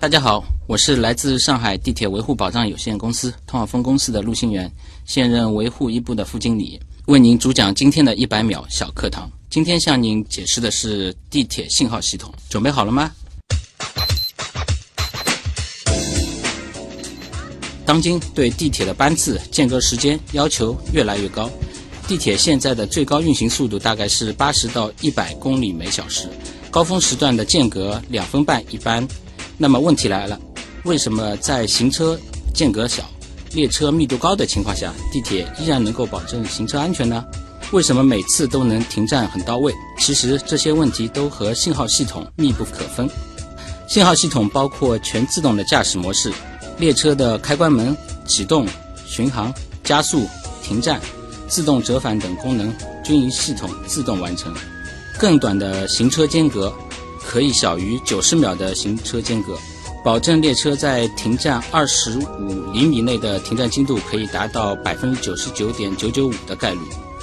大家好，我是来自上海地铁维护保障有限公司通号分公司的陆新元，现任维护一部的副经理，为您主讲今天的一百秒小课堂。今天向您解释的是地铁信号系统，准备好了吗？当今对地铁的班次间隔时间要求越来越高，地铁现在的最高运行速度大概是八十到一百公里每小时，高峰时段的间隔两分半一班。那么问题来了，为什么在行车间隔小、列车密度高的情况下，地铁依然能够保证行车安全呢？为什么每次都能停站很到位？其实这些问题都和信号系统密不可分。信号系统包括全自动的驾驶模式、列车的开关门、启动、巡航、加速、停站、自动折返等功能均由系统自动完成。更短的行车间隔。可以小于九十秒的行车间隔，保证列车在停站二十五厘米内的停站精度可以达到百分之九十九点九九五的概率，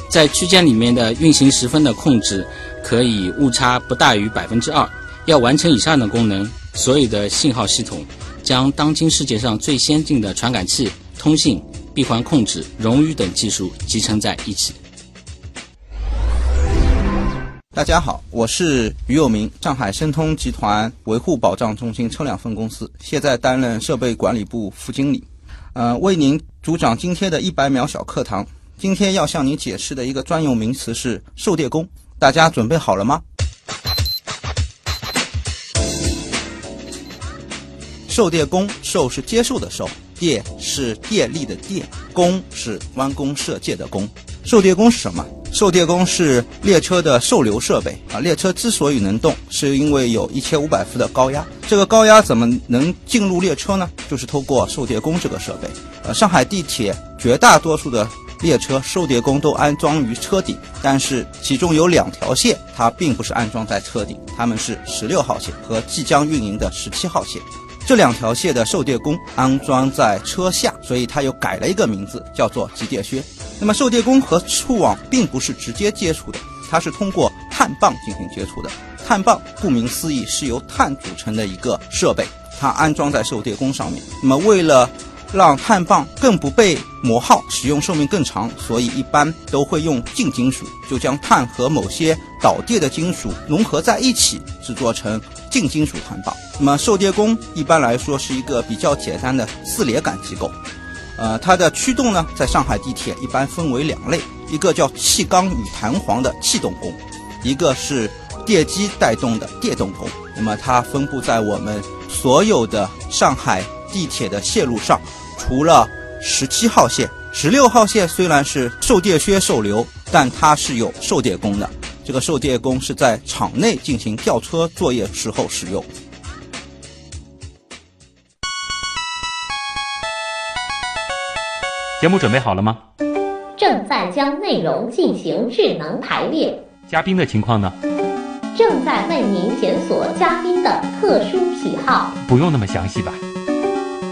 在区间里面的运行时分的控制可以误差不大于百分之二。要完成以上的功能，所有的信号系统将当今世界上最先进的传感器、通信、闭环控制、冗余等技术集成在一起。大家好，我是于有明，上海申通集团维护保障中心车辆分公司，现在担任设备管理部副经理，呃，为您主讲今天的一百秒小课堂。今天要向您解释的一个专用名词是受电工，大家准备好了吗？受电工，受是接受的受，电是电力的电，工是弯弓射箭的弓。受电工是什么？受电工是列车的受流设备啊。列车之所以能动，是因为有一千五百伏的高压。这个高压怎么能进入列车呢？就是通过受电工这个设备。呃，上海地铁绝大多数的列车受电工都安装于车顶，但是其中有两条线它并不是安装在车顶，它们是十六号线和即将运营的十七号线。这两条线的受电弓安装在车下，所以它又改了一个名字，叫做集电靴。那么受电弓和触网并不是直接接触的，它是通过碳棒进行接触的。碳棒顾名思义是由碳组成的一个设备，它安装在受电弓上面。那么为了让碳棒更不被磨耗，使用寿命更长，所以一般都会用净金属，就将碳和某些导电的金属融合在一起，制作成净金属碳棒。那么受电工一般来说是一个比较简单的四连杆机构。呃，它的驱动呢，在上海地铁一般分为两类，一个叫气缸与弹簧的气动工，一个是电机带动的电动工。那么它分布在我们所有的上海地铁的线路上，除了十七号线、十六号线虽然是受电靴受流，但它是有受电工的。这个受电工是在场内进行吊车作业时候使用。节目准备好了吗？正在将内容进行智能排列。嘉宾的情况呢？正在为您检索嘉宾的特殊喜好。不用那么详细吧？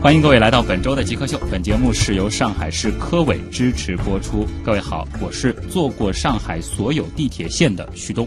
欢迎各位来到本周的极客秀。本节目是由上海市科委支持播出。各位好，我是坐过上海所有地铁线的徐东。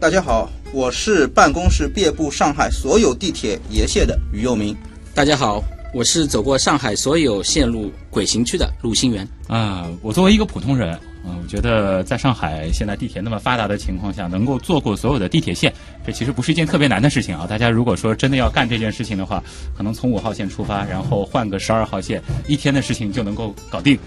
大家好，我是办公室遍布上海所有地铁沿线的于佑明。大家好。我是走过上海所有线路轨行区的陆新元啊。我作为一个普通人，嗯，我觉得在上海现在地铁那么发达的情况下，能够坐过所有的地铁线，这其实不是一件特别难的事情啊。大家如果说真的要干这件事情的话，可能从五号线出发，然后换个十二号线，一天的事情就能够搞定。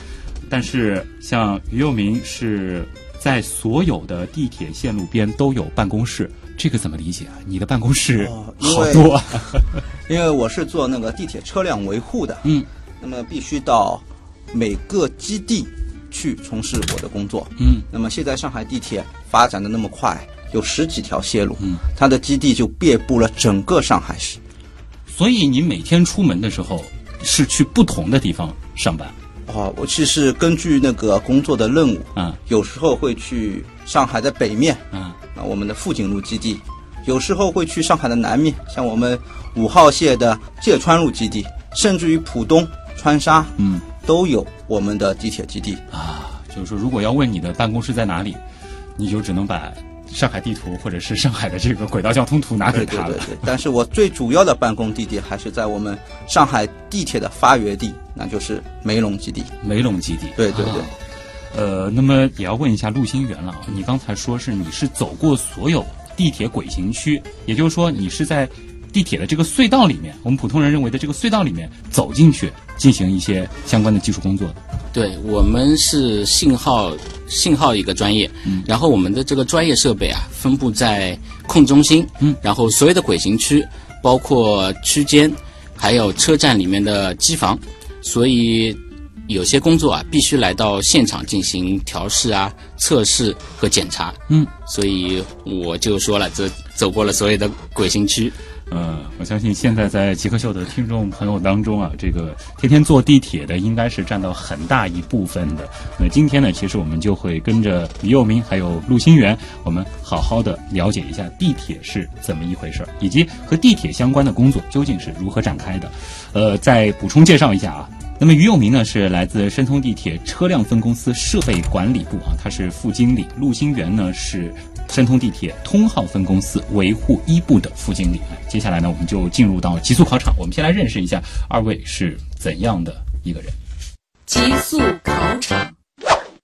但是像于佑明是在所有的地铁线路边都有办公室。这个怎么理解啊？你的办公室好多 因为我是做那个地铁车辆维护的，嗯，那么必须到每个基地去从事我的工作，嗯，那么现在上海地铁发展的那么快，有十几条线路，嗯，它的基地就遍布了整个上海市，所以你每天出门的时候是去不同的地方上班。哦，哦，我其实根据那个工作的任务，嗯。有时候会去上海的北面，嗯。啊，我们的富锦路基地；有时候会去上海的南面，像我们五号线的芥川路基地，甚至于浦东、川沙嗯都有我们的地铁基地。啊，就是说，如果要问你的办公室在哪里，你就只能把上海地图或者是上海的这个轨道交通图拿给他了。对对对对，但是我最主要的办公地点还是在我们上海地铁的发源地，那就是梅陇基地。梅陇基地。对对对啊呃，那么也要问一下陆星元了啊，你刚才说是你是走过所有地铁轨行区，也就是说你是在地铁的这个隧道里面，我们普通人认为的这个隧道里面走进去进行一些相关的技术工作的。对我们是信号信号一个专业，嗯。然后我们的这个专业设备啊分布在控中心，嗯，然后所有的轨行区，包括区间，还有车站里面的机房，所以有些工作啊必须来到现场进行调试啊、测试和检查，嗯，所以我就说了，这走过了所有的轨行区，呃，我相信现在在极客秀的听众朋友当中啊，这个天天坐地铁的应该是占到很大一部分的。那今天呢，其实我们就会跟着李佑明还有陆星源，我们好好的了解一下地铁是怎么一回事儿，以及和地铁相关的工作究竟是如何展开的。呃，再补充介绍一下啊。那么于佑明呢是来自申通地铁车辆分公司设备管理部啊，他是副经理；陆星源呢是申通地铁通号分公司维护一部的副经理。哎接下来呢，我们就进入到极速考场，我们先来认识一下二位是怎样的一个人。极速考场，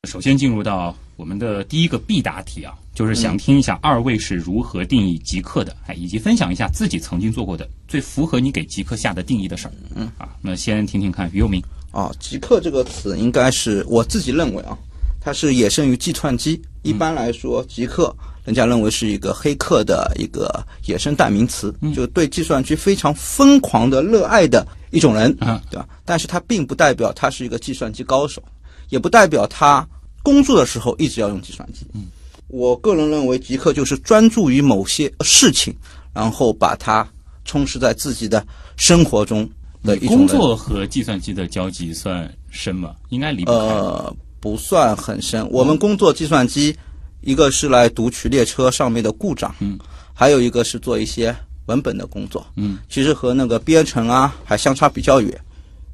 首先进入到我们的第一个必答题啊，就是想听一下二位是如何定义极客的，哎，以及分享一下自己曾经做过的最符合你给极客下的定义的事儿。嗯啊，那先听听看于佑明。啊，极客这个词应该是我自己认为啊，它是衍生于计算机。一般来说，极客人家认为是一个黑客的一个野生代名词，就对计算机非常疯狂的热爱的一种人，啊对吧？但是他并不代表他是一个计算机高手，也不代表他工作的时候一直要用计算机。嗯，我个人认为，极客就是专注于某些事情，然后把它充实在自己的生活中的一种人工作和计算机的交集算深吗？应该离不开。呃，不算很深。我们工作计算机，一个是来读取列车上面的故障，嗯，还有一个是做一些文本的工作，嗯，其实和那个编程啊还相差比较远。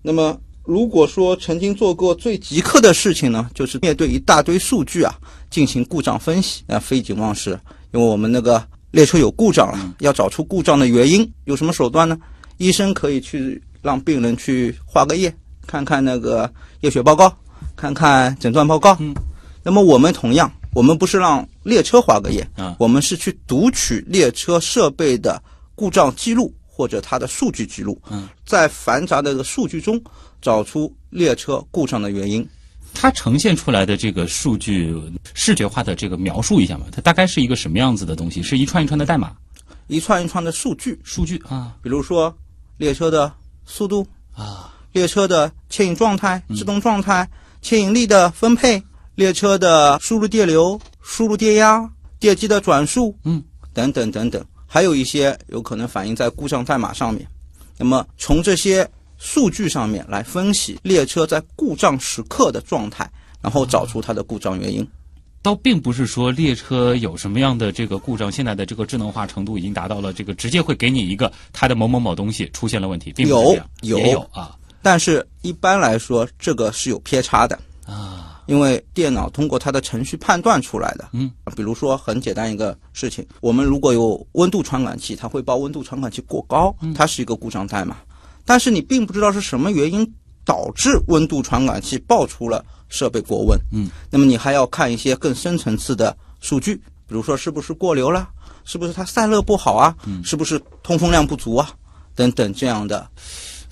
那么如果说曾经做过最极客的事情呢，就是面对一大堆数据啊进行故障分析，那非景忘食，因为我们那个列车有故障了，要找出故障的原因，有什么手段呢？医生可以去让病人去化个页，看看那个验血报告，看看诊断报告。嗯，那么我们同样，我们不是让列车划个页，嗯我们是去读取列车设备的故障记录或者它的数据记录，嗯，在繁杂的这个数据中找出列车故障的原因。它呈现出来的这个数据视觉化的这个描述一下嘛，它大概是一个什么样子的东西？是一串一串的代码？一串一串的数据，数据啊。比如说列车的速度、啊。列车的牵引状态、制动状态、牵引力的分配、列车的输入电流、输入电压、电机的转速，嗯，等等等等，还有一些有可能反映在故障代码上面。那么从这些数据上面来分析列车在故障时刻的状态，然后找出它的故障原因。倒并不是说列车有什么样的这个故障，现在的这个智能化程度已经达到了这个直接会给你一个它的某某某东西出现了问题，并不是这样，有有啊但是一般来说，这个是有偏差的。啊因为电脑通过它的程序判断出来的。嗯，比如说很简单一个事情，我们如果有温度传感器，它会报温度传感器过高，它是一个故障代码。但是你并不知道是什么原因导致温度传感器报出了设备过温。嗯，那么你还要看一些更深层次的数据，比如说是不是过流了，是不是它散热不好啊，是不是通风量不足啊，等等这样的。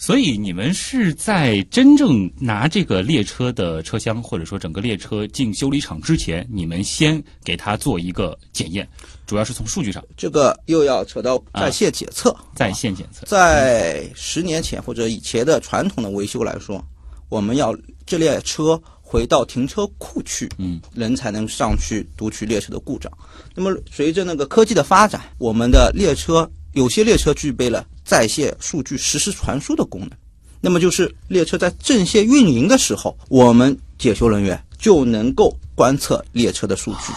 所以你们是在真正拿这个列车的车厢，或者说整个列车进修理厂之前，你们先给它做一个检验，主要是从数据上这个又要扯到在线检测。在线检测。在十年前或者以前的传统的维修来说，我们要这列车回到停车库去，嗯，人才能上去读取列车的故障。那么随着那个科技的发展，我们的列车有些列车具备了在线数据实时传输的功能。那么就是列车在正线运营的时候，我们检修人员就能够观测列车的数据。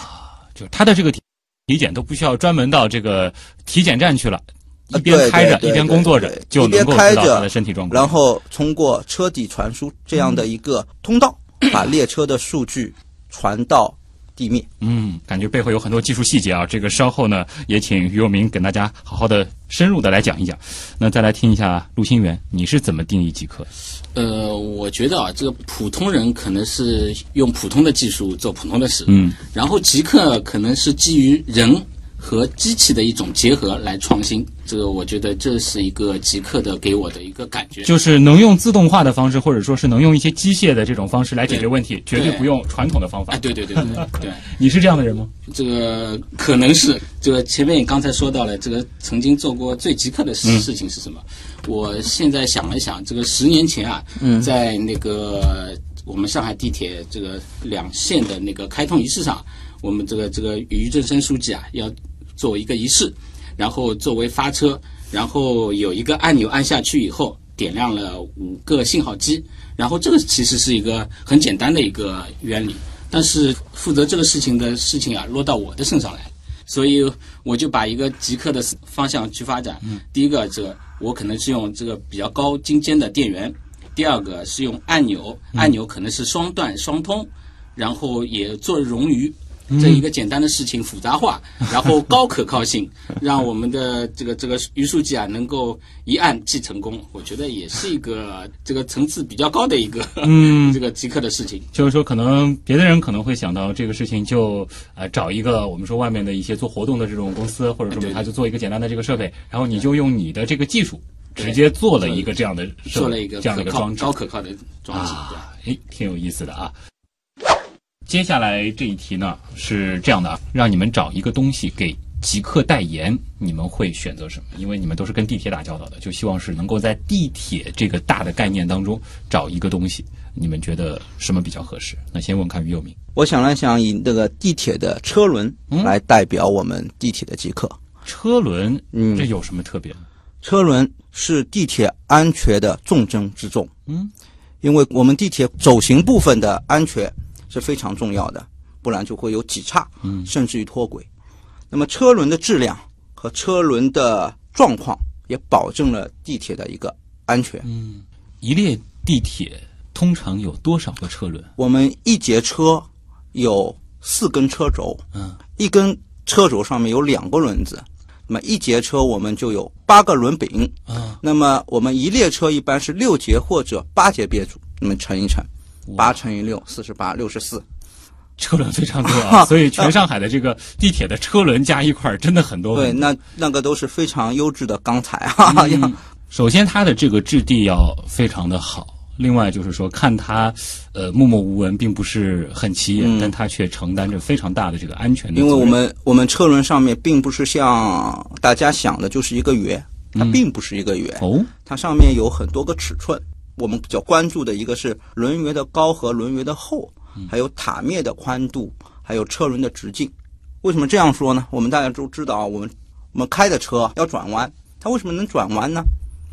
就他的这个体体检都不需要专门到这个体检站去了，一啊边开着一边工作着，就一边能够开着知道他的身体状况。然后通过车底传输这样的一个通道，把列车的数据传到地面。嗯，感觉背后有很多技术细节啊，这个稍后呢也请于友明给大家好好的深入的来讲一讲。那再来听一下陆新元，你是怎么定义极客？呃，我觉得啊，这个普通人可能是用普通的技术做普通的事，嗯，然后极客可能是基于人和机器的一种结合来创新。这个我觉得这是一个极客的给我的一个感觉。就是能用自动化的方式，或者说是能用一些机械的这种方式来解决问题，绝对不用传统的方法。哎，对对对对对，你是这样的人吗？这个可能是这个前面你刚才说到了，这个曾经做过最极客的事事情是什么？我现在想了想，这个十年前啊，在那个我们上海地铁这个两线的那个开通仪式上，我们这个这个于正声书记啊要作为一个仪式，然后作为发车，然后有一个按钮按下去以后，点亮了五个信号机，然后这个其实是一个很简单的一个原理，但是负责这个事情的事情啊落到我的身上来，所以我就把一个极客的方向去发展。第一个，这个我可能是用这个比较高精尖的电源；第二个是用按钮，按钮可能是双段双通，然后也做冗余。这一个简单的事情复杂化，然后高可靠性，让我们的这个这个于书记啊能够一按即成功，我觉得也是一个这个层次比较高的一个嗯 这个极客的事情。就是说，可能别的人可能会想到这个事情就呃找一个我们说外面的一些做活动的这种公司，或者说他就做一个简单的这个设备，然后你就用你的这个技术直接做了一个这样的设备做了一个这样的一个装置高可靠的装置，对。啊，哎，挺有意思的啊。接下来这一题呢是这样的啊，让你们找一个东西给极客代言，你们会选择什么？因为你们都是跟地铁打交道的，就希望是能够在地铁这个大的概念当中找一个东西，你们觉得什么比较合适？那先问看于友明。我想了想，以这个地铁的车轮来代表我们地铁的极客。车轮，嗯这有什么特别呢？车轮是地铁安全的重中之重。嗯，因为我们地铁走行部分的安全是非常重要的，不然就会有挤岔，嗯甚至于脱轨。那么车轮的质量和车轮的状况也保证了地铁的一个安全。嗯一列地铁通常有多少个车轮？我们一节车有四根车轴，嗯，一根车轴上面有两个轮子，那么一节车我们就有八个轮柄。啊，那么我们一列车一般是六节或者八节编组，那么乘一乘，八乘以六，四十八，六十四。车轮非常多啊，所以全上海的这个地铁的车轮加一块儿真的很多。对，那那个都是非常优质的钢材啊。嗯首先，它的这个质地要非常的好。另外就是说，看它，呃，默默无闻，并不是很起眼，但它却承担着非常大的这个安全的。因为我们我们车轮上面并不是像大家想的，就是一个圆，它并不是一个圆，哦，它上面有很多个尺寸。我们比较关注的一个是轮圆的高和轮圆的厚，还有塔面的宽度，还有车轮的直径。为什么这样说呢？我们大家都知道啊，我们我们开的车要转弯，它为什么能转弯呢？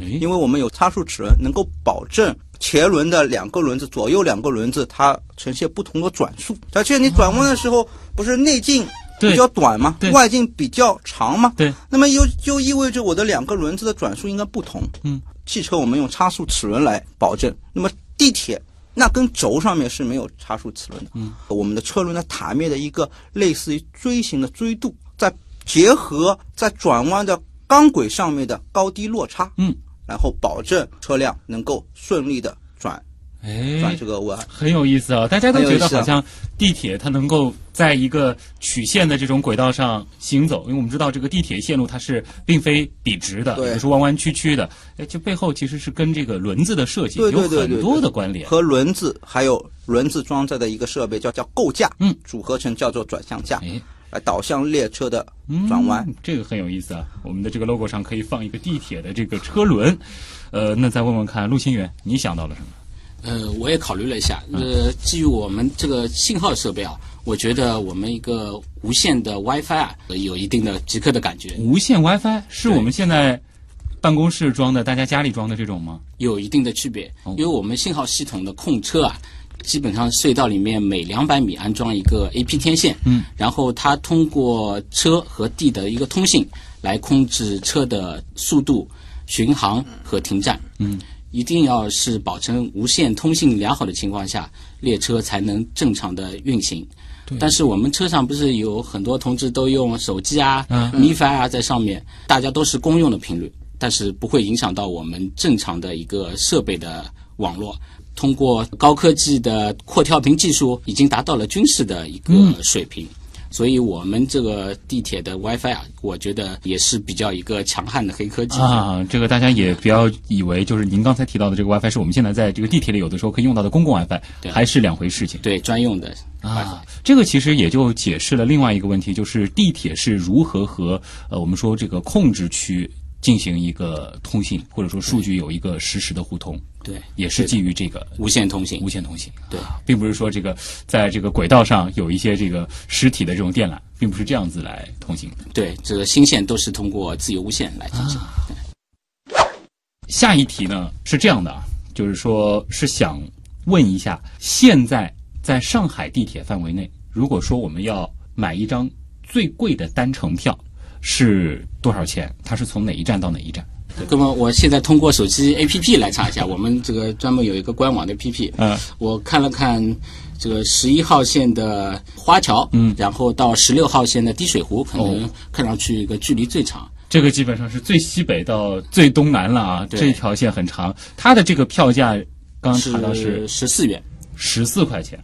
哎，因为我们有差速齿轮，能够保证前轮的两个轮子、左右两个轮子它呈现不同的转速。而且你转弯的时候，不是内径比较短吗对？外径比较长吗？对，那么又就意味着我的两个轮子的转速应该不同。嗯，汽车我们用差速齿轮来保证，那么地铁那根轴上面是没有差速齿轮的。嗯，我们的车轮的塔面的一个类似于锥形的锥度，再结合在转弯的钢轨上面的高低落差。嗯，然后保证车辆能够顺利的哎这，个弯。很有意思啊！大家都觉得好像地铁它能够在一个曲线的这种轨道上行走，因为我们知道这个地铁线路它是并非笔直的，对也是弯弯曲曲的。哎，这背后其实是跟这个轮子的设计有很多的关联。和轮子还有轮子装载的一个设备叫叫构架，嗯，组合成叫做转向架，哎，来导向列车的嗯转弯。这个很有意思啊！我们的这个 logo 上可以放一个地铁的这个车轮。呃，那再问问看，陆清源，你想到了什么？呃，我也考虑了一下，呃，基于我们这个信号设备啊，我觉得我们一个无线的 WiFi 啊，呃有一定的极客的感觉。无线 WiFi 是我们现在办公室装的，大家家里装的这种吗？有一定的区别，哦。因为我们信号系统的控车啊，基本上隧道里面每两百米安装一个 AP 天线，嗯，然后它通过车和地的一个通信来控制车的速度、巡航和停站，嗯，一定要是保证无线通信良好的情况下，列车才能正常的运行。但是我们车上不是有很多同志都用手机啊、嗯 MiFi 啊在上面，大家都是公用的频率，但是不会影响到我们正常的一个设备的网络。通过高科技的扩跳频技术，已经达到了军事的一个水平。所以，我们这个地铁的 WiFi 啊，我觉得也是比较一个强悍的黑科技。啊，这个大家也不要以为就是您刚才提到的这个 WiFi 是我们现在在这个地铁里有的时候可以用到的公共 WiFi，还是两回事情。对专用的。啊，这个其实也就解释了另外一个问题，就是地铁是如何和呃我们说这个控制区进行一个通信，或者说数据有一个实时的互通，对，也是基于这个无线通信无。线通信。对啊，并不是说这个在这个轨道上有一些这个实体的这种电缆，并不是这样子来通行的。对，这个新线都是通过自由无线来进行。对下一题呢是这样的啊，就是说是想问一下，现在在上海地铁范围内，如果说我们要买一张最贵的单程票，是多少钱？它是从哪一站到哪一站？那么我现在通过手机 APP 来查一下，我们这个专门有一个官网的 APP，嗯，我看了看这个十一号线的花桥，嗯然后到十六号线的滴水湖，可能哦看上去一个距离最长。这个基本上是最西北到最东南了啊，对这条线很长，它的这个票价刚刚查到是十四元，十四块钱。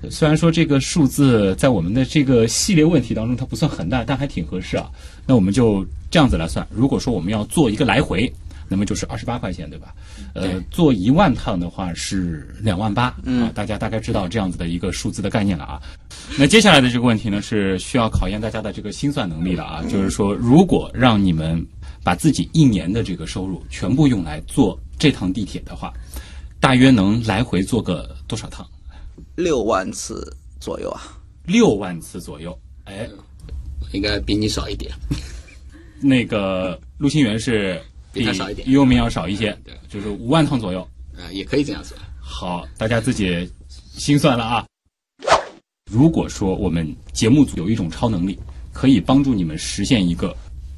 对，虽然说这个数字在我们的这个系列问题当中它不算很大，但还挺合适啊。那我们就这样子来算，如果说我们要做一个来回，那么就是二十八块钱，对吧？呃对，做一万趟的话是两万八，啊，大家大概知道这样子的一个数字的概念了啊。那接下来的这个问题呢，是需要考验大家的这个心算能力了啊，就是说，如果让你们把自己一年的这个收入全部用来坐这趟地铁的话，大约能来回做个多少趟？六万次左右啊。六万次左右。哎，应该比你少一点。那个陆星源是比他少一点于右明要少一些对，就是五万趟左右。呃，也可以这样说。好，大家自己心算了啊。如果说我们节目组有一种超能力，可以帮助你们实现一个，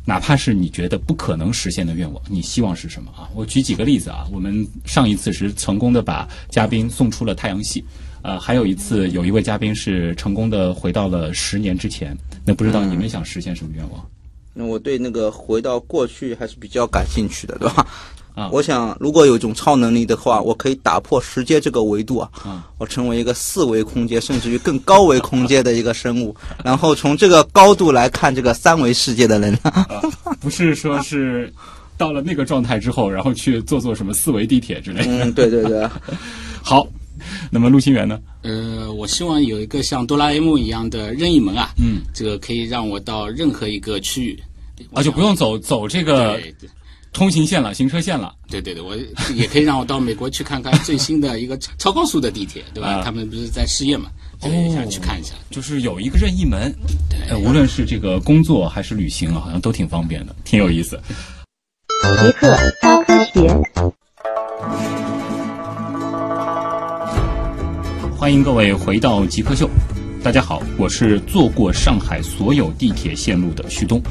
哪怕是你觉得不可能实现的愿望，你希望是什么啊？我举几个例子啊。我们上一次是成功的把嘉宾送出了太阳系，呃，还有一次有一位嘉宾是成功的回到了十年之前。那不知道你们想实现什么愿望？那我对那个回到过去还是比较感兴趣的，对吧？啊我想如果有一种超能力的话，我可以打破时间这个维度啊，啊我成为一个四维空间甚至于更高维空间的一个生物，然后从这个高度来看这个三维世界的人。不是说是到了那个状态之后，然后去做做什么四维地铁之类的。嗯，对对对，好，那么陆星源呢？呃，我希望有一个像哆啦 A 梦一样的任意门啊，嗯，这个可以让我到任何一个区域。啊，就不用走走这个通行线了，行车线了。对对对，我也可以让我到美国去看看最新的一个超 超高速的地铁，对吧？啊他们不是在试验嘛，这个也想去看一下。就是有一个任意门，呃，无论是这个工作还是旅行啊，好像都挺方便的，挺有意思。极客高科学。欢迎各位回到极客秀，大家好，我是坐过上海所有地铁线路的旭东。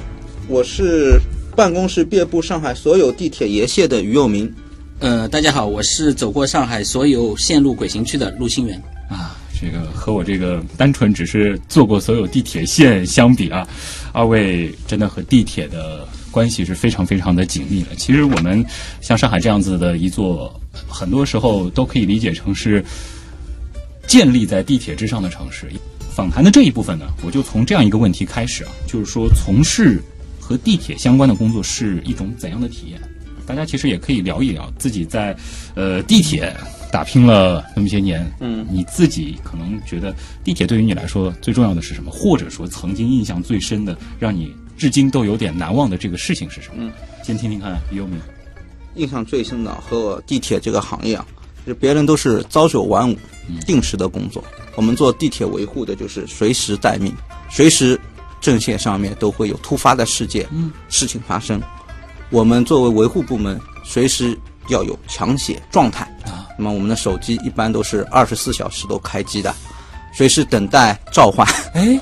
我是办公室遍布上海所有地铁沿线的于佑明。呃，大家好，我是走过上海所有线路轨行区的陆星源。啊，这个和我这个单纯只是坐过所有地铁线相比啊，二位真的和地铁的关系是非常非常的紧密的。其实我们像上海这样子的一座，很多时候都可以理解成是建立在地铁之上的城市。访谈的这一部分呢，我就从这样一个问题开始啊，就是说从事和地铁相关的工作是一种怎样的体验？大家其实也可以聊一聊自己在呃地铁打拼了那么些年，嗯，你自己可能觉得地铁对于你来说最重要的是什么？或者说曾经印象最深的，让你至今都有点难忘的这个事情是什么？嗯，先听听看于优米。印象最深的和我地铁这个行业啊，就别人都是朝九晚五，定时的工作，我们做地铁维护的就是随时待命，随时阵线上面都会有突发的事件，嗯，事情发生。我们作为维护部门，随时要有抢险状态啊。那么我们的手机一般都是二十四小时都开机的，随时等待召唤。哎，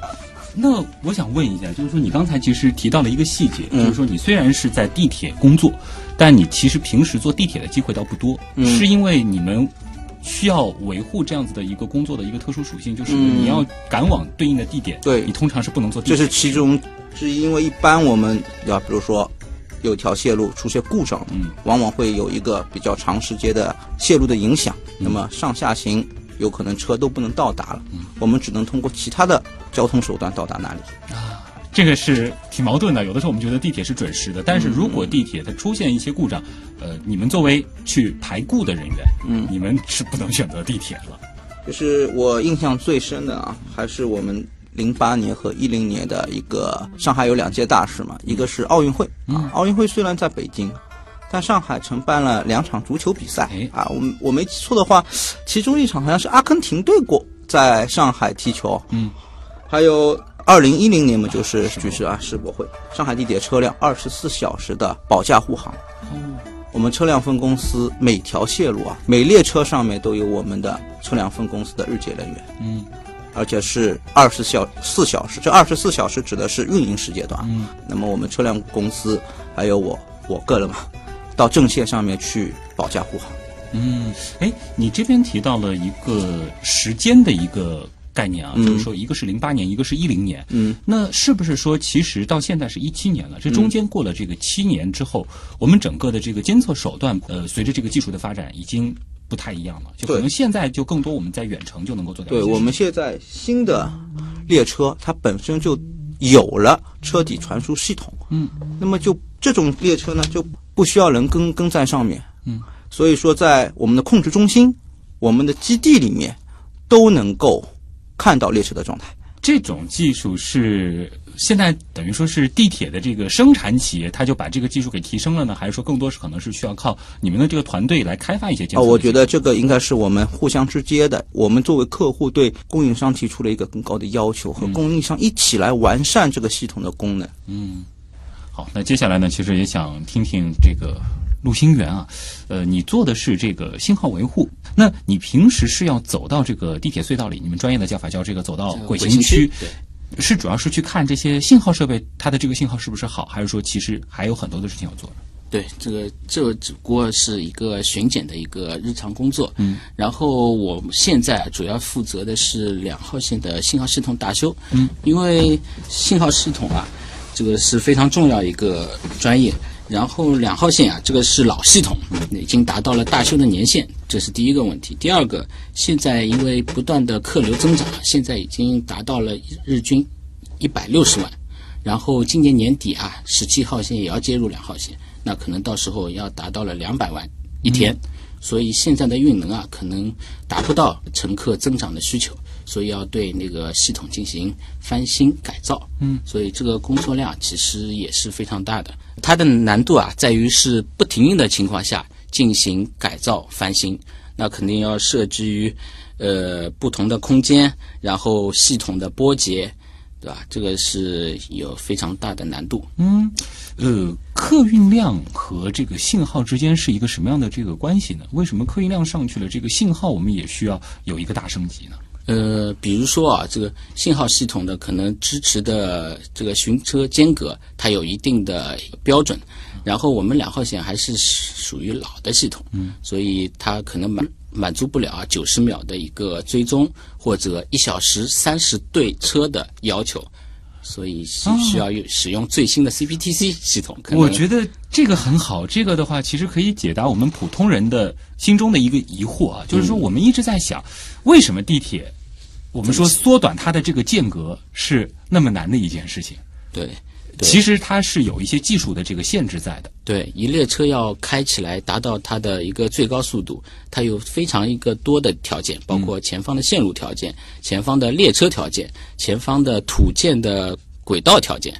那我想问一下，就是说你刚才其实提到了一个细节，嗯就是说你虽然是在地铁工作，但你其实平时坐地铁的机会倒不多，嗯是因为你们。需要维护这样子的一个工作的一个特殊属性，就是嗯。你要赶往对应的地点，对。你通常是不能坐地这。是其中之一，因为一般我们要比如说有条线路出现故障，嗯，往往会有一个比较长时间的线路的影响，那么上下行有可能车都不能到达了，嗯，我们只能通过其他的交通手段到达那里。这个是挺矛盾的。有的时候我们觉得地铁是准时的，但是如果地铁它出现一些故障，呃，你们作为去排故的人员，嗯你们是不能选择地铁了。就是我印象最深的啊，还是我们零八年和一零年的一个上海有两届大事嘛，一个是奥运会啊，奥运会虽然在北京。但上海承办了两场足球比赛哎啊，我我没记错的话，其中一场好像是阿根廷队过在上海踢球，嗯，还有二零一零年嘛，就是举世啊世博会，上海地铁车辆二十四小时的保驾护航。嗯我们车辆分公司每条线路啊，每列车上面都有我们的车辆分公司的日结人员，嗯，而且是二十小四小时。这二十四小时指的是运营时间段。嗯，那么我们车辆公司还有我我个人嘛，到正线上面去保驾护航。嗯，哎，你这边提到了一个时间的一个概念啊，嗯就是说一个是零八年，一个是一零年。嗯，那是不是说，其实到现在是一七年了？这中间过了这个七年之后，我们整个的这个监测手段，呃，随着这个技术的发展，已经不太一样了。就可能现在就更多我们在远程就能够做到对。我们现在新的列车，它本身就有了车底传输系统。嗯，那么就这种列车呢，就不需要人跟跟在上面。嗯，所以说在我们的控制中心、我们的基地里面，都能够看到列车的状态。这种技术是现在等于说是地铁的这个生产企业，它就把这个技术给提升了呢，还是说更多是可能是需要靠你们的这个团队来开发一些监哦，我觉得这个应该是我们互相之间的。我们作为客户对供应商提出了一个更高的要求，和供应商一起来完善这个系统的功能。嗯好，那接下来呢，其实也想听听这个陆星源啊，呃，你做的是这个信号维护，那你平时是要走到这个地铁隧道里，你们专业的叫法叫这个走到轨行区，对。是主要是去看这些信号设备它的这个信号是不是好，还是说其实还有很多的事情要做呢？对，这个这只不过是一个巡检的一个日常工作。嗯，然后我现在主要负责的是两号线的信号系统大修。嗯，因为信号系统啊，这个是非常重要一个专业。然后两号线啊，这个是老系统，已经达到了大修的年限，这是第一个问题。第二个，现在因为不断的客流增长，现在已经达到了日均一百六十万。然后今年年底啊，十七号线也要接入两号线，那可能到时候要达到了两百万一天，所以现在的运能啊，可能达不到乘客增长的需求，所以要对那个系统进行翻新改造。嗯，所以这个工作量其实也是非常大的。它的难度啊，在于是不停运的情况下进行改造翻新，那肯定要设置于呃不同的空间，然后系统的波节。对吧？这个是有非常大的难度。嗯，呃，客运量和这个信号之间是一个什么样的这个关系呢？为什么客运量上去了，这个信号我们也需要有一个大升级呢？呃，比如说啊，这个信号系统的可能支持的这个行车间隔，它有一定的标准。然后我们两号线还是属于老的系统，嗯，所以它可能满满足不了啊九十秒的一个追踪或者一小时三十对车的要求，所以需需要使用最新的 CPTC 系统。我觉得这个很好，这个的话其实可以解答我们普通人的心中的一个疑惑啊，就是说我们一直在想，为什么地铁，我们说缩短它的这个间隔是那么难的一件事情？对。对其实它是有一些技术的这个限制在的。对，一列车要开起来达到它的一个最高速度，它有非常一个多的条件，包括前方的线路条件、前方的列车条件、前方的土建的轨道条件，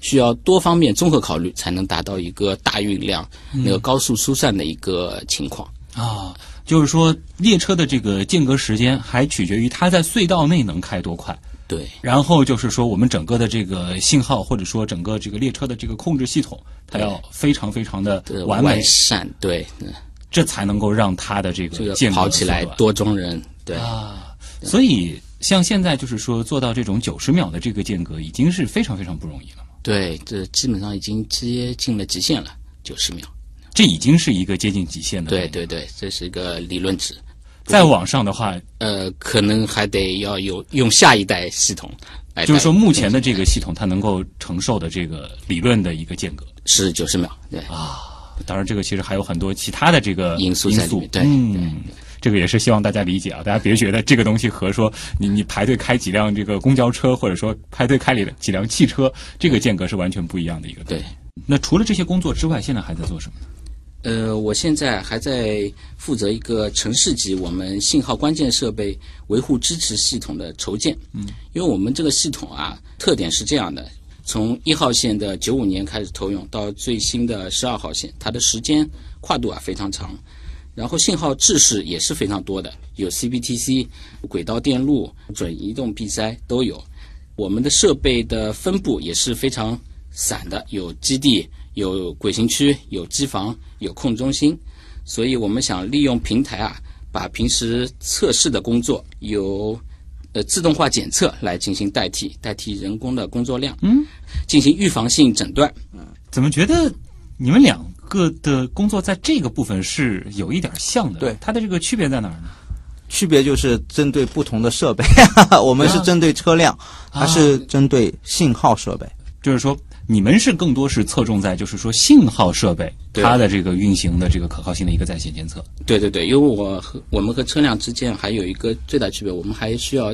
需要多方面综合考虑，才能达到一个大运量、那个高速疏散的一个情况。啊，就是说列车的这个间隔时间还取决于它在隧道内能开多快。对然后就是说，我们整个的这个信号，或者说整个这个列车的这个控制系统，它要非常非常的完美，善，对嗯这才能够让它的这这个个间隔跑起来多中人，对啊。所以像现在就是说做到这种九十秒的这个间隔，已经是非常非常不容易了嘛。对，这基本上已经接近了极限了，九十秒。这已经是一个接近极限的。对。对对，这是一个理论值。再往上的话，呃，可能还得要有用下一代系统来。就是说目前的这个系统它能够承受的这个理论的一个间隔。是九十秒，对啊当然，这个其实还有很多其他的这个因素在里面对嗯，这个也是希望大家理解啊，大家别觉得这个东西和说你你排队开几辆这个公交车，或者说排队开里几辆汽车，这个间隔是完全不一样的一个。对。那除了这些工作之外，现在还在做什么呢？呃，我现在还在负责一个城市级我们信号关键设备维护支持系统的筹建。嗯，因为我们这个系统啊，特点是这样的：从一号线的九五年开始投用，到最新的十二号线，它的时间跨度啊非常长。然后信号制式也是非常多的，有 CBTC、轨道电路、准移动闭塞都有。我们的设备的分布也是非常散的，有基地、有轨行区、有机房、有控制中心，所以我们想利用平台啊，把平时测试的工作由呃自动化检测来进行代替，代替人工的工作量，嗯，进行预防性诊断。嗯怎么觉得你们两个的工作在这个部分是有一点像的？对它的这个区别在哪儿呢？区别就是针对不同的设备，我们是针对车辆，啊它是针对信号设备。就是说，你们是更多是侧重在就是说信号设备对它的这个运行的这个可靠性的一个在线监测。对对对，因为我和我们和车辆之间还有一个最大区别，我们还需要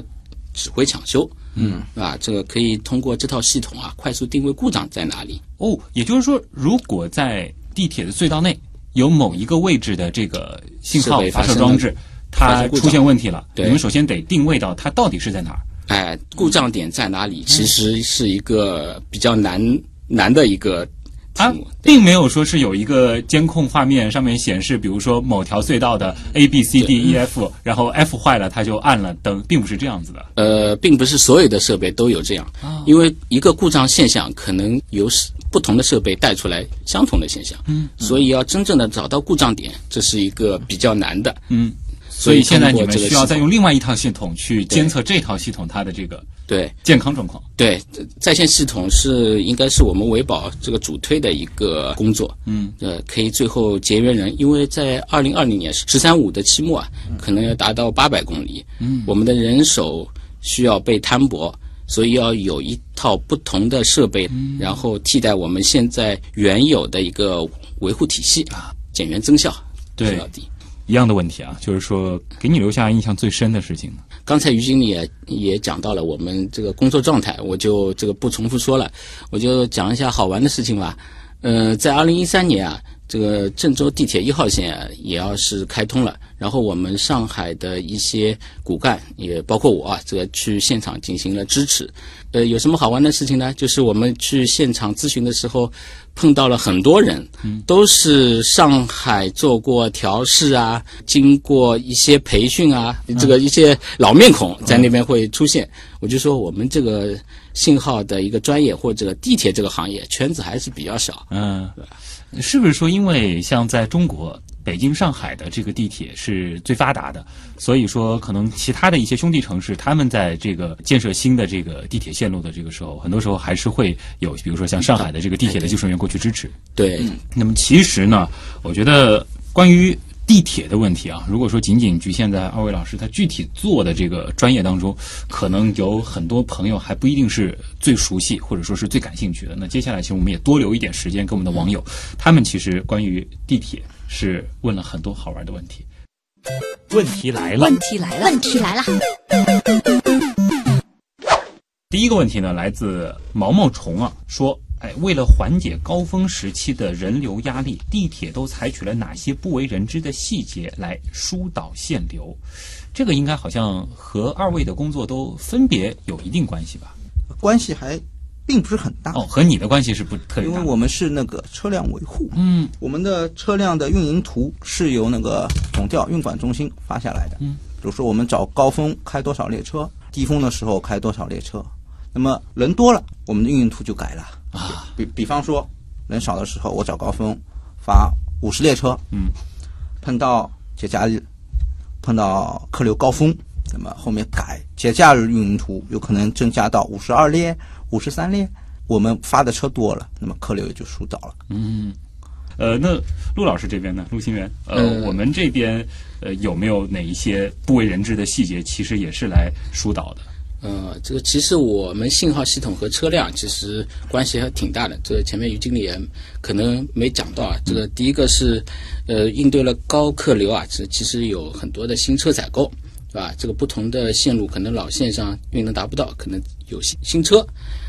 指挥抢修，嗯，啊，这个可以通过这套系统啊，快速定位故障在哪里。哦，也就是说，如果在地铁的隧道内有某一个位置的这个信号发射装置，它出现问题了，对你们首先得定位到它到底是在哪儿。哎，故障点在哪里？其实是一个比较难难的一个题它目。并没有说是有一个监控画面上面显示，比如说某条隧道的 A B C D E F，然后 F 坏了它就按了灯，并不是这样子的。呃，并不是所有的设备都有这样，因为一个故障现象可能由不同的设备带出来相同的现象，嗯，所以要真正的找到故障点，这是一个比较难的，嗯，所所以现在你们需要再用另外一套系统去监测这套系统它的这个对健康状况。对，在线系统是应该是我们维保这个主推的一个工作，嗯，呃，可以最后节约人，因为在二零二零年“十三五”的期末啊，可能要达到八百公里，嗯，我们的人手需要被摊薄，所以要有一套不同的设备，然后替代我们现在原有的一个维护体系啊，减员增效对是要低。一样的问题啊，就是说给你留下印象最深的事情呢？刚才于经理也也讲到了我们这个工作状态，我就这个不重复说了，我就讲一下好玩的事情吧。呃，在二零一三年啊，这个郑州地铁一号线啊也要是开通了，然后我们上海的一些骨干也包括我啊，这个去现场进行了支持。呃，有什么好玩的事情呢？就是我们去现场咨询的时候，碰到了很多人，都是上海做过调试啊，经过一些培训啊，这个一些老面孔在那边会出现。我就说我们这个信号的一个专业或者地铁这个行业圈子还是比较小。嗯，是不是说因为像在中国北京、上海的这个地铁是最发达的，所以说可能其他的一些兄弟城市，他们在这个建设新的这个地铁线路的这个时候，很多时候还是会有，比如说像上海的这个地铁的技术人员过去支持。对，那么其实呢，我觉得关于地铁的问题啊，如果说仅仅局限在二位老师他具体做的这个专业当中，可能有很多朋友还不一定是最熟悉或者说是最感兴趣的。那接下来其实我们也多留一点时间给我们的网友，他们其实关于地铁是问了很多好玩的问题。问题来了，问题来了，问题来了，第一个问题呢，来自毛毛虫啊，说，哎，为了缓解高峰时期的人流压力，地铁都采取了哪些不为人知的细节来疏导限流？这个应该好像和二位的工作都分别有一定关系吧？关系还并不是很大，哦，和你的关系是不特别大。因为我们是那个车辆维护，嗯，我们的车辆的运营图是由那个总调运管中心发下来的。嗯，比如说我们找高峰开多少列车，低峰的时候开多少列车。那么人多了，我们的运营图就改了啊。比比方说，人少的时候，我找高峰发五十列车，嗯，碰到节假日，碰到客流高峰，那么后面改节假日运营图，有可能增加到五十二列、五十三列。我们发的车多了，那么客流也就疏导了。嗯，呃，那陆老师这边呢？陆新元，呃，嗯我们这边呃有没有哪一些不为人知的细节，其实也是来疏导的？呃，这个其实我们信号系统和车辆其实关系还挺大的。这个前面于经理也可能没讲到啊。这个第一个是，呃，应对了高客流啊，这其实有很多的新车采购，对吧？这个不同的线路可能老线上运能达不到，可能有新新车。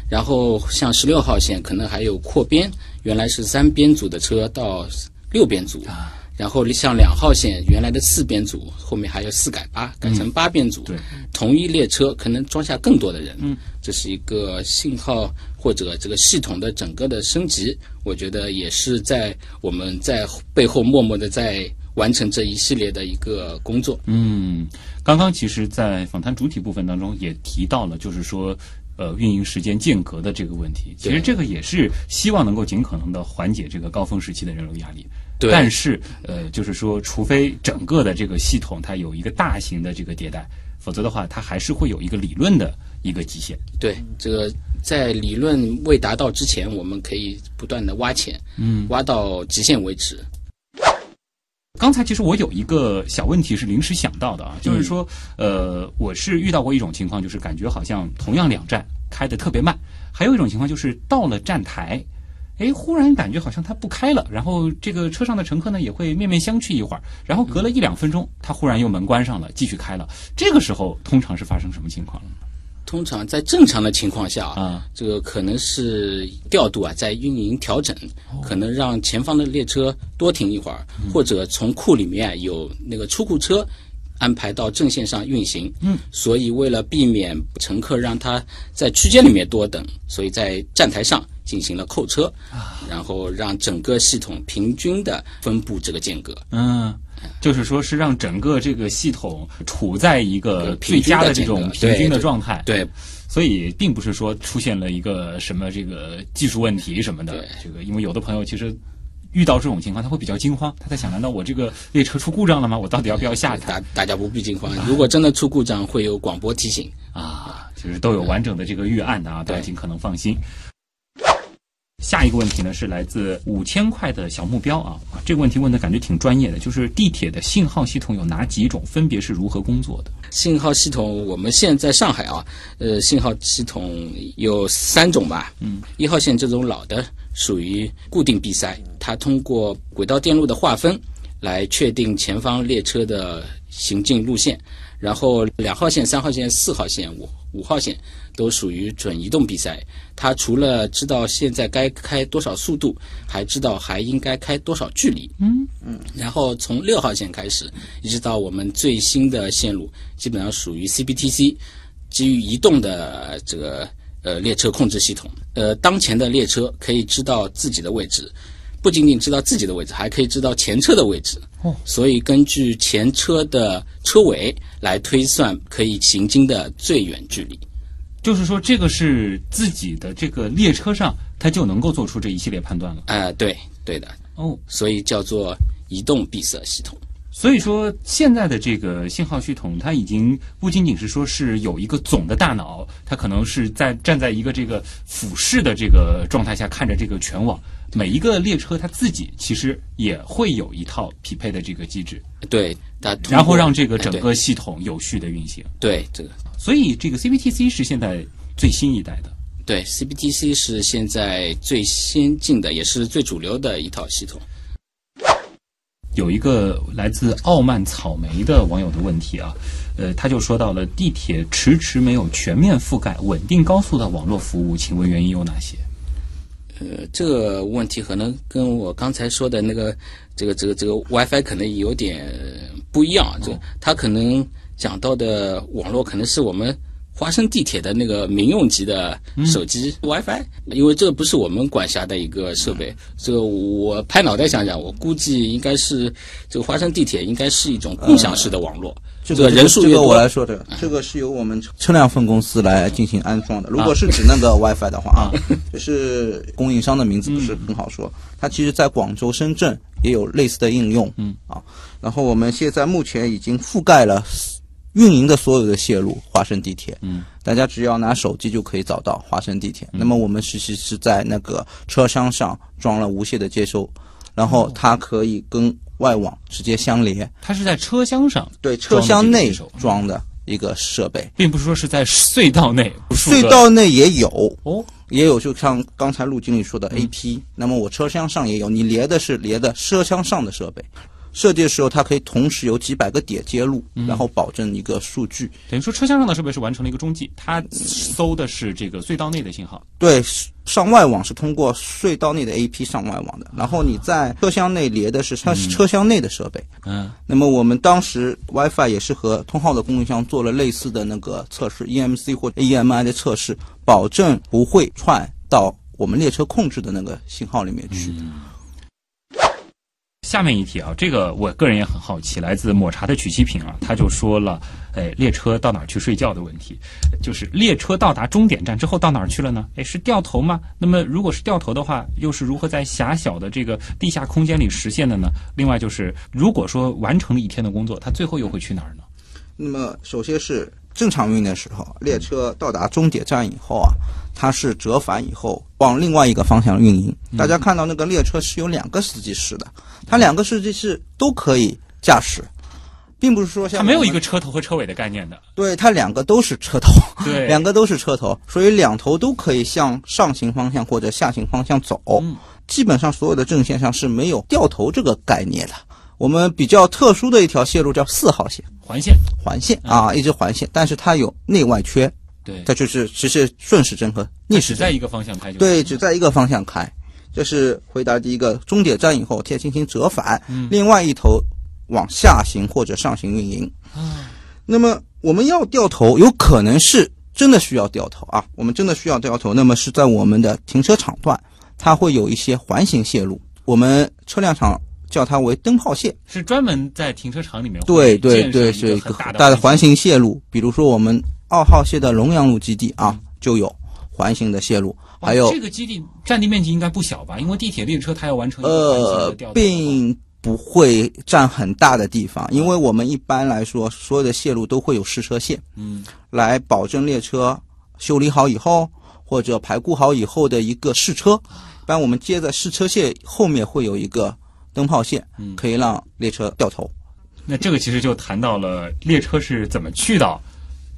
然后像十六号线可能还有扩编，原来是三编组的车到六编组啊。然后像两号线原来的四编组，后面还有四改八，改成八编组。对，同一列车可能装下更多的人。嗯，这是一个信号或者这个系统的整个的升级，我觉得也是在我们在背后默默的在完成这一系列的一个工作。嗯，刚刚其实，在访谈主体部分当中也提到了，就是说。呃，运营时间间隔的这个问题，其实这个也是希望能够尽可能的缓解这个高峰时期的人流压力。对但是，呃，就是说，除非整个的这个系统它有一个大型的这个迭代，否则的话，它还是会有一个理论的一个极限。对，这个在理论未达到之前，我们可以不断的挖潜，嗯，挖到极限为止。刚才其实我有一个小问题是临时想到的啊，就是说，呃，我是遇到过一种情况，就是感觉好像同样两站开的特别慢，还有一种情况就是到了站台，哎，忽然感觉好像它不开了，然后这个车上的乘客呢也会面面相觑一会儿，然后隔了一两分钟，它忽然又门关上了，继续开了。这个时候通常是发生什么情况呢？通常在正常的情况下啊，这个可能是调度啊，在运营调整，可能让前方的列车多停一会儿，或者从库里面有那个出库车安排到正线上运行。嗯，所以为了避免乘客让他在区间里面多等，所以在站台上进行了扣车，啊然后让整个系统平均的分布这个间隔。嗯。就是说，是让整个这个系统处在一个最佳的这种平均的状态。对，所以并不是说出现了一个什么这个技术问题什么的对。这个因为有的朋友其实遇到这种情况，他会比较惊慌，他在想：难道我这个列车出故障了吗？我到底要不要下台大大家不必惊慌，如果真的出故障，会有广播提醒。啊？就是都有完整的这个预案的啊，大家尽可能放心。下一个问题呢是来自五千块的小目标啊啊，这个问题问的感觉挺专业的，就是地铁的信号系统有哪几种，分别是如何工作的？信号系统，我们现在上海啊，呃，信号系统有三种吧。嗯，一号线这种老的属于固定闭塞，它通过轨道电路的划分来确定前方列车的行进路线。然后两号线、三号线、四号线、五五号线都属于准移动闭塞，它除了知道现在该开多少速度，还知道还应该开多少距离。嗯嗯，然后从六号线开始，一直到我们最新的线路，基本上属于 CBTC，基于移动的这个呃列车控制系统。呃，当前的列车可以知道自己的位置，不仅仅知道自己的位置，还可以知道前车的位置。哦，所以根据前车的车尾来推算可以行经的最远距离。就是说这个是自己的这个列车上，它就能够做出这一系列判断了。呃，对对的，哦，所以叫做移动闭塞系统。所以说，现在的这个信号系统，它已经不仅仅是说是有一个总的大脑，它可能是在站在一个这个俯视的这个状态下看着这个全网。每一个列车它自己其实也会有一套匹配的这个机制，对，它然后让这个整个系统有序的运行。对这个所以这个 CBTC 是现在最新一代的。对 CBTC 是现在最先进的，也是最主流的一套系统。有一个来自傲慢草莓的网友的问题啊，呃，他就说到了地铁迟迟没有全面覆盖稳定高速的网络服务，请问原因有哪些？呃，这个问题可能跟我刚才说的那个这个这个这个 WiFi 可能有点不一样啊。这个他可能讲到的网络可能是我们华盛地铁的那个民用级的手机 WiFi，因为这不是我们管辖的一个设备。这个我拍脑袋想想，我估计应该是这个华盛地铁应该是一种共享式的网络。这个人数这个，我来说，的这个是由我们车辆分公司来进行安装的。如果是指那个 WiFi 的话啊，就是供应商的名字不是很好说。它其实在广州、深圳也有类似的应用。嗯啊，然后我们现在目前已经覆盖了运营的所有的线路，华盛地铁。嗯，大家只要拿手机就可以找到华盛地铁。那么我们实际是在那个车厢上装了无线的接收，然后它可以跟外网直接相连。它是在车厢上，对，车厢内装的一个设备。并不是说是在隧道内。隧道内也有，哦，也有，就像刚才陆经理说的嗯 AP，、那么我车厢上也有，你连的是连的车厢上的设备。设计的时候，它可以同时有几百个点接入，嗯然后保证一个数据。等于说车厢上的设备是完成了一个中继，它搜的是这个隧道内的信号。对，上外网是通过隧道内的 AP 上外网的，然后你在车厢内连的是它是车厢内的设备。嗯，那么我们当时 WiFi 也是和通号的供应商做了类似的那个测试，EMC 或者 EMI 的测试，保证不会串到我们列车控制的那个信号里面去。下面一题啊，这个我个人也很好奇，来自抹茶的曲奇品啊，他就说了，哎，列车到哪儿去睡觉的问题，就是列车到达终点站之后到哪儿去了呢？哎，是掉头吗？那么如果是掉头的话，又是如何在狭小的这个地下空间里实现的呢？另外就是，如果说完成了一天的工作，他最后又会去哪儿呢？那么首先是正常运的时候，列车到达终点站以后啊，它是折返以后往另外一个方向运营。大家看到那个列车是有两个司机室的，它两个司机室都可以驾驶，并不是说像它没有一个车头和车尾的概念的。对，它两个都是车头，对 两个都是车头，所以两头都可以向上行方向或者下行方向走。嗯基本上所有的正线上是没有掉头这个概念的。我们比较特殊的一条线路叫四号线。环线，环线啊，一直环线，但是它有内外缺，对，它就是只是顺时针和逆时针，只在一个方向开就对，只在一个方向开。这是回答第一个，终点站以后再进行折返，嗯。另外一头往下行或者上行运营。啊，那么我们要掉头，有可能是真的需要掉头啊，我们真的需要掉头。那么是在我们的停车场段，它会有一些环形线路，我们车辆厂叫它为灯泡线。是专门在停车场里面对对建对，是一个大的环形线路，比如说我们二号线的龙阳路基地啊，就有环形的线路，哇还有这个基地占地面积应该不小吧？因为地铁列车它要完成呃并不会占很大的地方，因为我们一般来说所有的线路都会有试车线，嗯，来保证列车修理好以后或者排固好以后的一个试车。一般我们接在试车线后面会有一个灯泡线，嗯可以让列车掉头。那这个其实就谈到了列车是怎么去到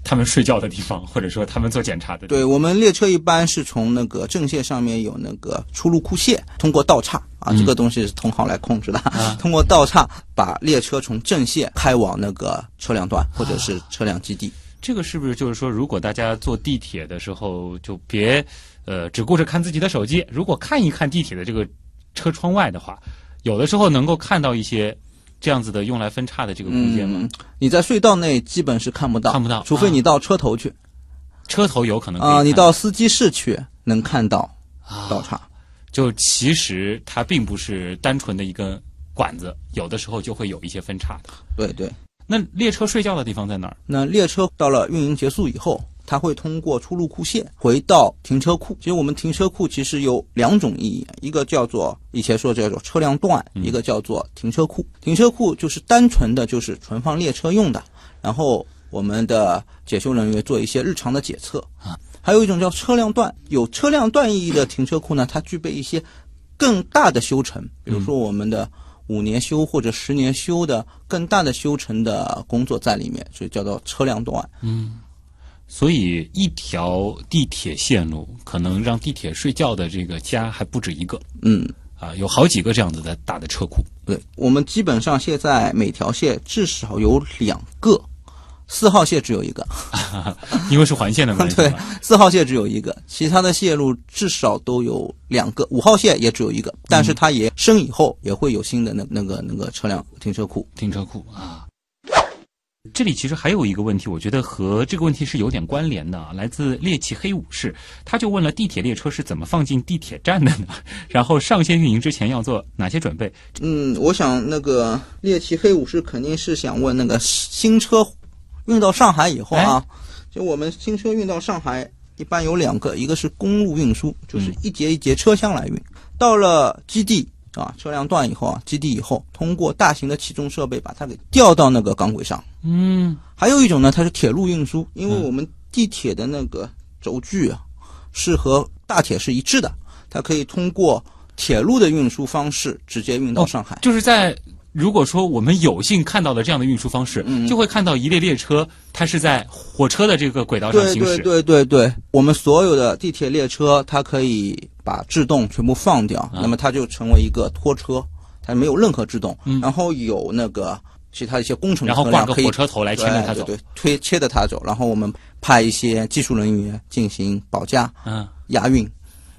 他们睡觉的地方，或者说他们做检查的地方。对我们列车一般是从那个正线上面有那个出入库线，通过道岔啊，嗯这个东西是通号来控制的，啊 通过道岔把列车从正线开往那个车辆段或者是车辆基地。这个是不是就是说，如果大家坐地铁的时候，就别呃只顾着看自己的手机，如果看一看地铁的这个车窗外的话，有的时候能够看到一些这样子的用来分叉的这个空间吗？嗯，你在隧道内基本是看不到，看不到除非你到车头去车头有可能啊、你到司机室去能看到啊道岔。就其实它并不是单纯的一根管子，有的时候就会有一些分叉的。对对，那列车睡觉的地方在哪儿？那列车到了运营结束以后，它会通过出入库线回到停车库。其实我们停车库其实有两种意义，一个叫做以前说叫做车辆段，一个叫做停车库。停车库就是单纯的就是存放列车用的，然后我们的检修人员做一些日常的检测啊。还有一种叫车辆段，有车辆段意义的停车库呢，它具备一些更大的修程，比如说我们的五年修或者十年修的更大的修程的工作在里面，所以叫做车辆段。所以一条地铁线路可能让地铁睡觉的这个家还不止一个嗯，啊，有好几个这样子的大的车库。对，我们基本上现在每条线至少有两个，四号线只有一个，因为是环线的关系 对。，四号线只有一个，其他的线路至少都有两个，五号线也只有一个，但是它也升以后也会有新的那那个那个车辆停车库。停车库啊。这里其实还有一个问题，我觉得和这个问题是有点关联的啊。来自猎奇黑武士，他就问了地铁列车是怎么放进地铁站的呢？然后上线运营之前要做哪些准备？嗯，我想那个猎奇黑武士肯定是想问那个新车运到上海以后啊，就我们新车运到上海一般有两个，一个是公路运输，就是一节一节车厢来运，到了基地啊车辆段以后啊，基地以后通过大型的起重设备把它给吊到那个钢轨上。嗯，还有一种呢，它是铁路运输，因为我们地铁的那个轴距啊是和大铁是一致的，它可以通过铁路的运输方式直接运到上海。就是在如果说我们有幸看到了这样的运输方式，嗯就会看到一列列车，它是在火车的这个轨道上行驶。对对对对，我们所有的地铁列车，它可以把制动全部放掉，那么它就成为一个拖车，它没有任何制动，然后有那个其他一些工程然后挂个火车头来牵着它走。对对对，推切着它走，然后我们派一些技术人员进行保驾、嗯，押运。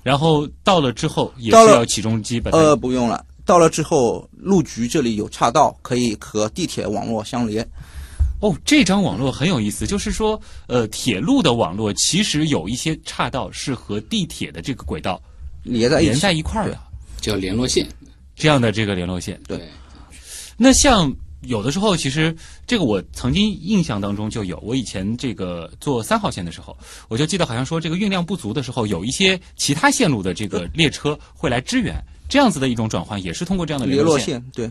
然后到了之后也到了是要起重机把它。呃，不用了。到了之后，路局这里有岔道，可以和地铁网络相连。哦，这张网络很有意思，就是说，呃，铁路的网络其实有一些岔道是和地铁的这个轨道连在，连在一块儿的，叫联络线。这样的这个联络线。对，那像有的时候，其实这个我曾经印象当中就有，我以前这个坐三号线的时候，我就记得好像说这个运量不足的时候，有一些其他线路的这个列车会来支援，这样子的一种转换也是通过这样的联络线。线，对，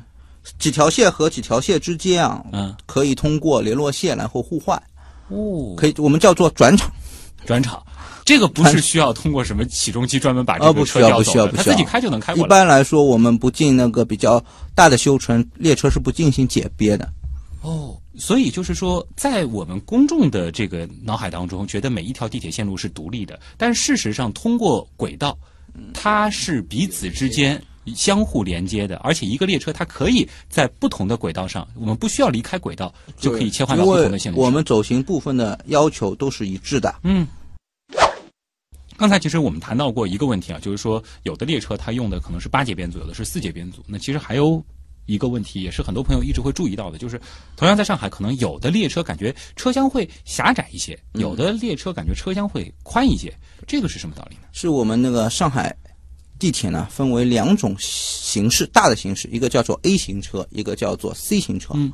几条线和几条线之间啊，嗯，可以通过联络线然后互换，哦，可以我们叫做转场。转场。这个不是需要通过什么起重机专门把这呃，个不需要，车调走的，不需要，不需要。它自己开就能开一过来。般来说，我们不进那个比较大的修程，列车是不进行解憋的。哦，所以就是说，在我们公众的这个脑海当中，觉得每一条地铁线路是独立的，但事实上，通过轨道，它是彼此之间相互连接的，而且一个列车它可以在不同的轨道上，我们不需要离开轨道就可以切换到不同的线路上。我们走行部分的要求都是一致的。嗯。刚才其实我们谈到过一个问题啊，就是说有的列车它用的可能是八节编组，有的是四节编组。那其实还有一个问题，也是很多朋友一直会注意到的，就是同样在上海，可能有的列车感觉车厢会狭窄一些，有的列车感觉车厢会宽一些，这个是什么道理呢？是我们那个上海地铁呢，分为两种形式，大的形式，一个叫做 A 型车，一个叫做 C 型车。嗯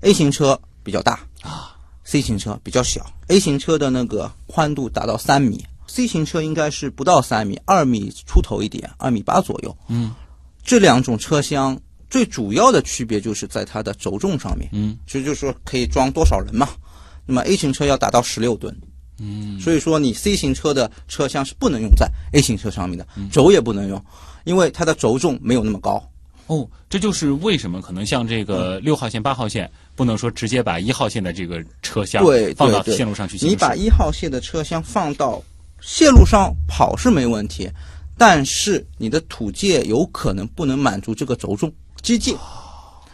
A 型车比较大啊，C 型车比较小。A 型车的那个宽度达到三米，C 型车应该是不到三米，二米出头一点，二米八左右。嗯，这两种车厢最主要的区别就是在它的轴重上面。嗯，其实就是说可以装多少人嘛。那么 A 型车要达到十六吨。嗯，所以说你 C 型车的车厢是不能用在 A 型车上面的，嗯轴也不能用，因为它的轴重没有那么高。哦，这就是为什么可能像这个六号线、八号线，不能说直接把一号线的这个车厢对放到线路上去行驶。你把一号线的车厢放到线路上跑是没问题，但是你的土界有可能不能满足这个轴重机械。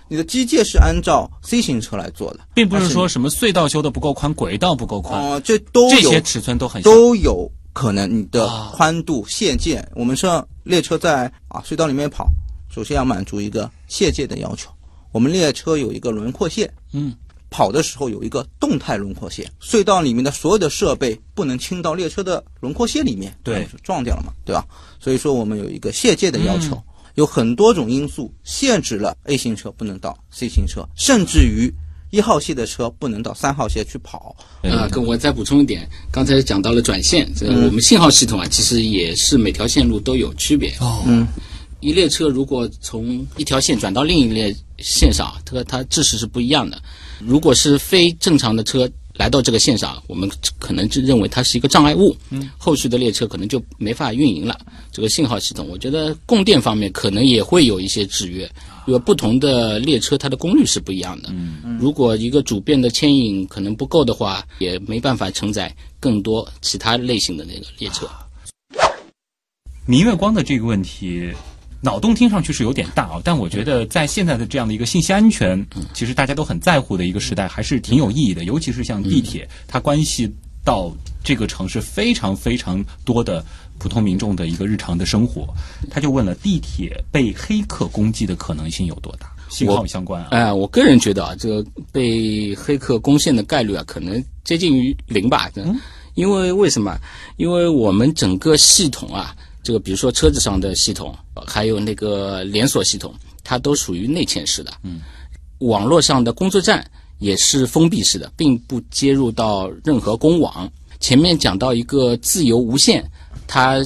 你的机械是按照 C 型车来做的，并不是说什么隧道修的不够宽，轨道不够宽，且哦、这都有这些尺寸都很。都有可能你的啊宽度、限界，我们说列车在啊隧道里面跑，首先要满足一个限界的要求。我们列车有一个轮廓线，嗯，跑的时候有一个动态轮廓线，隧道里面的所有的设备不能倾到列车的轮廓线里面，对撞掉了嘛，对吧？所以说我们有一个限界的要求。嗯有很多种因素限制了 A 型车不能到 C 型车，甚至于一号线的车不能到三号线去跑。啊，跟我再补充一点，刚才讲到了转线，这嗯我们信号系统啊，其实也是每条线路都有区别。哦，嗯，一列车如果从一条线转到另一列线上，它它制式是不一样的。如果是非正常的车来到这个线上，我们可能就认为它是一个障碍物，嗯，后续的列车可能就没法运营了。这个信号系统，我觉得供电方面可能也会有一些制约，因为不同的列车它的功率是不一样的。嗯，如果一个主变的牵引可能不够的话，也没办法承载更多其他类型的那个列车。明月光的这个问题，脑洞听上去是有点大啊，但我觉得在现在的这样的一个信息安全，其实大家都很在乎的一个时代，还是挺有意义的。尤其是像地铁，它关系到这个城市非常非常多的普通民众的一个日常的生活。他就问了，地铁被黑客攻击的可能性有多大？信号相关啊。哎、我个人觉得啊，这个被黑客攻陷的概率啊，可能接近于零吧。嗯，因为为什么？因为我们整个系统啊，这个比如说车子上的系统，还有那个连锁系统，它都属于内嵌式的。嗯，网络上的工作站也是封闭式的，并不接入到任何公网。前面讲到一个自由无线，它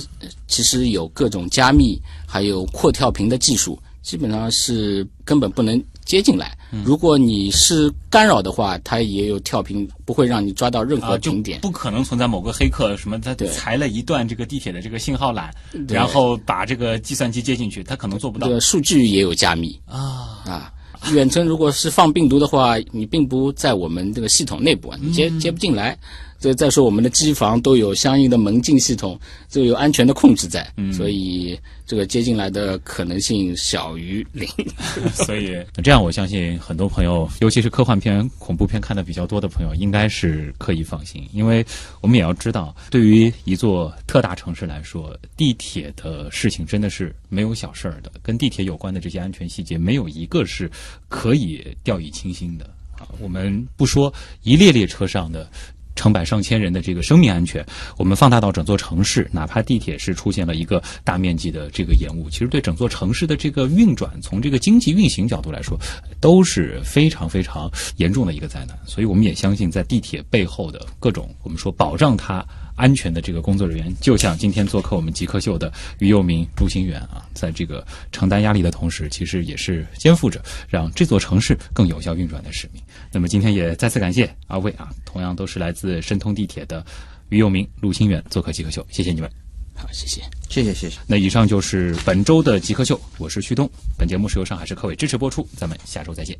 其实有各种加密，还有扩跳频的技术，基本上是根本不能接进来。如果你是干扰的话，它也有跳频，不会让你抓到任何停点。不可能存在某个黑客什么他对裁了一段这个地铁的这个信号缆，然后把这个计算机接进去，他可能做不到这个数据也有加密啊。啊。远程如果是放病毒的话，你并不在我们这个系统内部啊，你接接不进来。这再说我们的机房都有相应的门禁系统，这个有安全的控制在，所以这个接进来的可能性小于零。所以这样，我相信很多朋友，尤其是科幻片、恐怖片看的比较多的朋友，应该是可以放心，因为我们也要知道，对于一座特大城市来说，地铁的事情真的是没有小事儿的。跟地铁有关的这些安全细节，没有一个是可以掉以轻心的啊。我们不说一列列车上的。成百上千人的这个生命安全，我们放大到整座城市，哪怕地铁是出现了一个大面积的这个延误，其实对整座城市的这个运转，从这个经济运行角度来说，都是非常非常严重的一个灾难。所以我们也相信，在地铁背后的各种我们说保障它安全的这个工作人员，就像今天做客我们极客秀的于佑明、陆新元啊，在这个承担压力的同时，其实也是肩负着让这座城市更有效运转的使命。那么今天也再次感谢二位啊，同样都是来自申通地铁的于佑明、陆新元做客极客秀，谢谢你们。好，谢谢。谢谢谢谢。那以上就是本周的极客秀，我是旭东。本节目是由上海市科委支持播出，咱们下周再见。